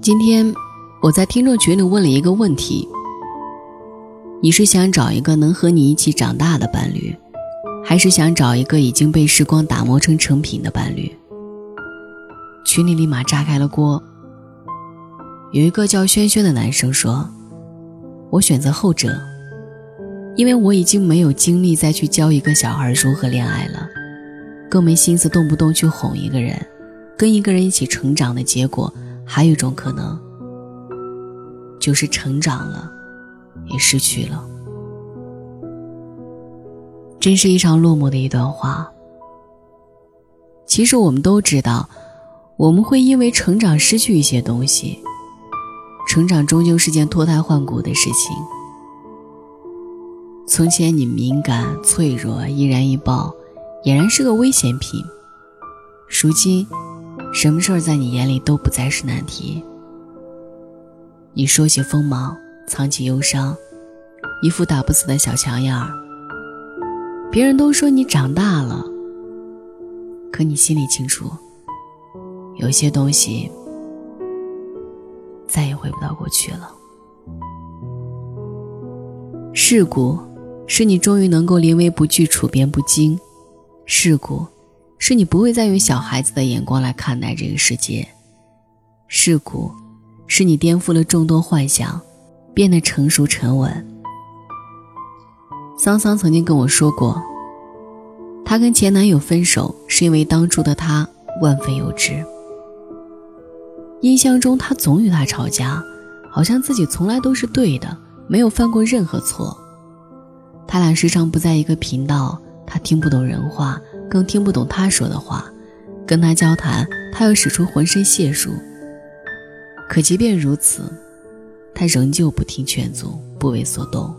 今天我在听众群里问了一个问题：你是想找一个能和你一起长大的伴侣，还是想找一个已经被时光打磨成成品的伴侣？群里立马炸开了锅。有一个叫轩轩的男生说：“我选择后者，因为我已经没有精力再去教一个小孩如何恋爱了，更没心思动不动去哄一个人，跟一个人一起成长的结果。”还有一种可能，就是成长了，也失去了。真是一场落寞的一段话。其实我们都知道，我们会因为成长失去一些东西。成长终究是件脱胎换骨的事情。从前你敏感脆弱，易燃易爆，俨然是个危险品。如今。什么事儿在你眼里都不再是难题。你说起锋芒，藏起忧伤，一副打不死的小强样儿。别人都说你长大了，可你心里清楚，有些东西再也回不到过去了。事故，是你终于能够临危不惧、处变不惊。事故。是你不会再用小孩子的眼光来看待这个世界。事故，是你颠覆了众多幻想，变得成熟沉稳。桑桑曾经跟我说过，她跟前男友分手是因为当初的他万分幼稚。印象中，他总与他吵架，好像自己从来都是对的，没有犯过任何错。他俩时常不在一个频道，他听不懂人话。更听不懂他说的话，跟他交谈，他又使出浑身解数。可即便如此，他仍旧不听劝阻，不为所动。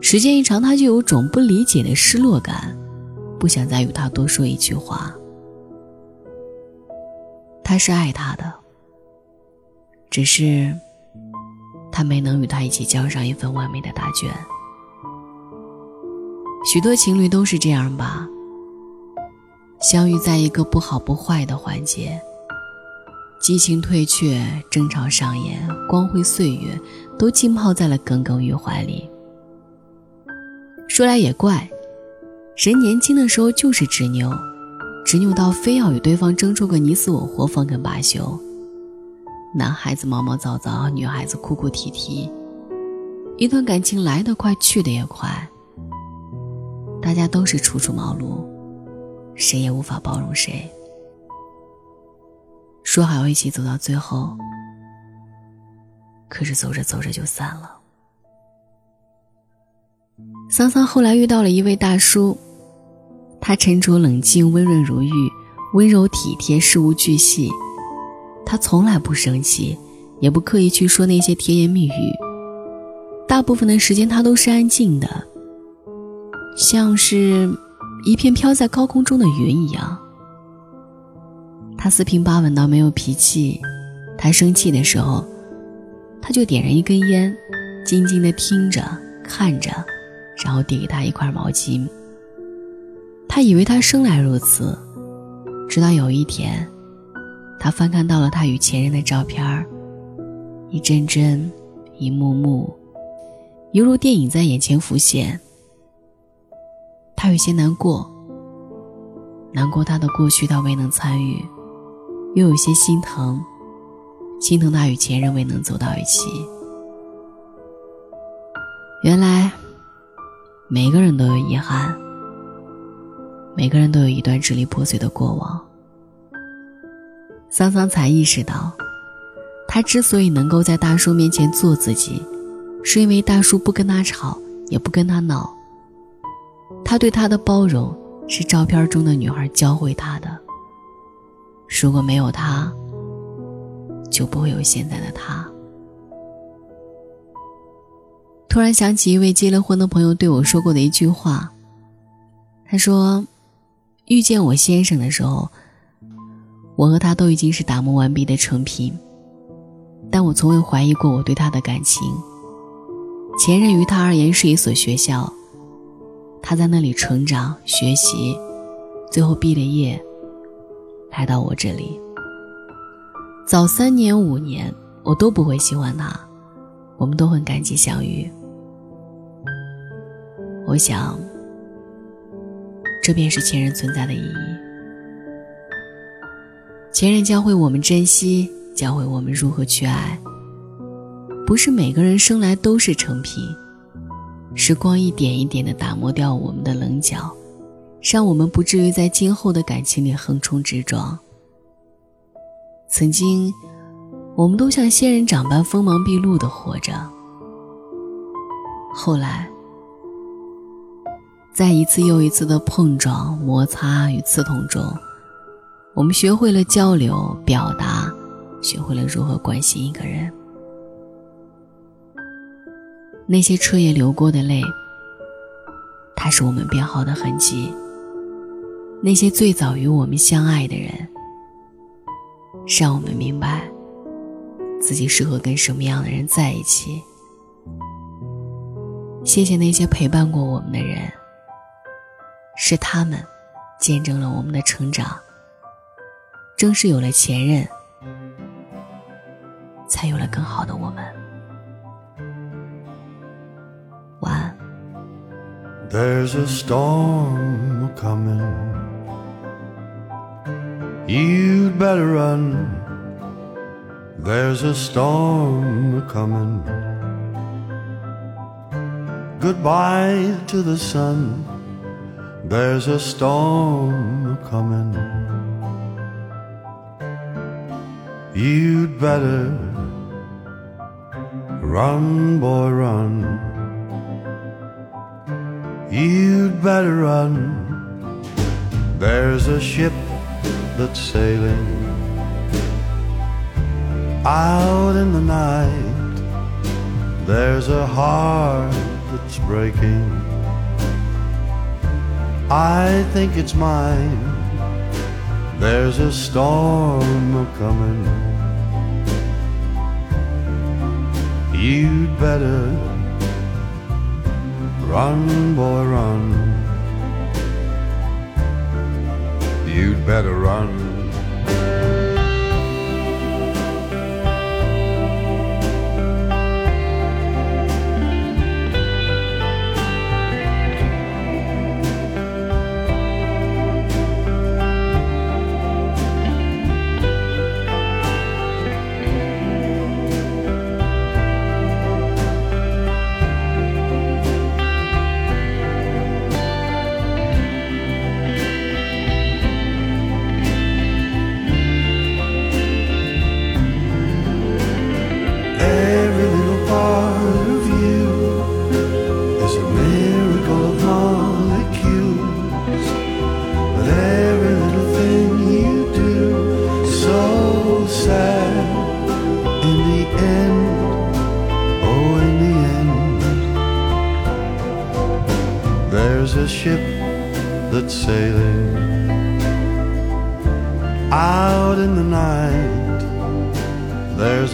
时间一长，他就有种不理解的失落感，不想再与他多说一句话。他是爱他的，只是他没能与他一起交上一份完美的答卷。许多情侣都是这样吧。相遇在一个不好不坏的环节，激情退却，争吵上演，光辉岁月都浸泡在了耿耿于怀里。说来也怪，人年轻的时候就是执拗，执拗到非要与对方争出个你死我活方肯罢休。男孩子毛毛躁躁，女孩子哭哭啼啼，一段感情来得快，去得也快，大家都是初出茅庐。谁也无法包容谁。说好要一起走到最后，可是走着走着就散了。桑桑后来遇到了一位大叔，他沉着冷静、温润如玉、温柔体贴、事无巨细。他从来不生气，也不刻意去说那些甜言蜜语。大部分的时间，他都是安静的，像是。一片飘在高空中的云一样，他四平八稳到没有脾气。他生气的时候，他就点燃一根烟，静静的听着、看着，然后递给他一块毛巾。他以为他生来如此，直到有一天，他翻看到了他与前任的照片一帧帧、一幕幕，犹如电影在眼前浮现。他有些难过，难过他的过去他未能参与，又有些心疼，心疼他与前任未能走到一起。原来，每个人都有遗憾，每个人都有一段支离破碎的过往。桑桑才意识到，他之所以能够在大叔面前做自己，是因为大叔不跟他吵，也不跟他闹。他对她的包容是照片中的女孩教会他的。如果没有他，就不会有现在的他。突然想起一位结了婚的朋友对我说过的一句话。他说：“遇见我先生的时候，我和他都已经是打磨完毕的成品，但我从未怀疑过我对他的感情。前任于他而言是一所学校。”他在那里成长学习，最后毕了业，来到我这里。早三年五年，我都不会喜欢他，我们都很感激相遇。我想，这便是前任存在的意义。前任教会我们珍惜，教会我们如何去爱。不是每个人生来都是成品，时光一点一点的打磨掉我们的棱角，让我们不至于在今后的感情里横冲直撞。曾经，我们都像仙人掌般锋芒毕露的活着。后来，在一次又一次的碰撞、摩擦与刺痛中，我们学会了交流、表达，学会了如何关心一个人。那些彻夜流过的泪，它是我们变好的痕迹。那些最早与我们相爱的人，让我们明白自己适合跟什么样的人在一起。谢谢那些陪伴过我们的人，是他们见证了我们的成长。正是有了前任，才有了更好的我们。There's a storm coming. You'd better run. There's a storm coming. Goodbye to the sun. There's a storm coming. You'd better run, boy, run. You'd better run. There's a ship that's sailing out in the night. There's a heart that's breaking. I think it's mine. There's a storm coming. You'd better Run, boy, run. You'd better run.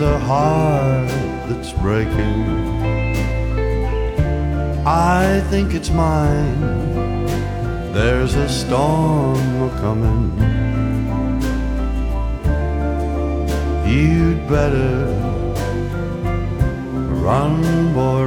A heart that's breaking. I think it's mine. There's a storm coming. You'd better run, boy,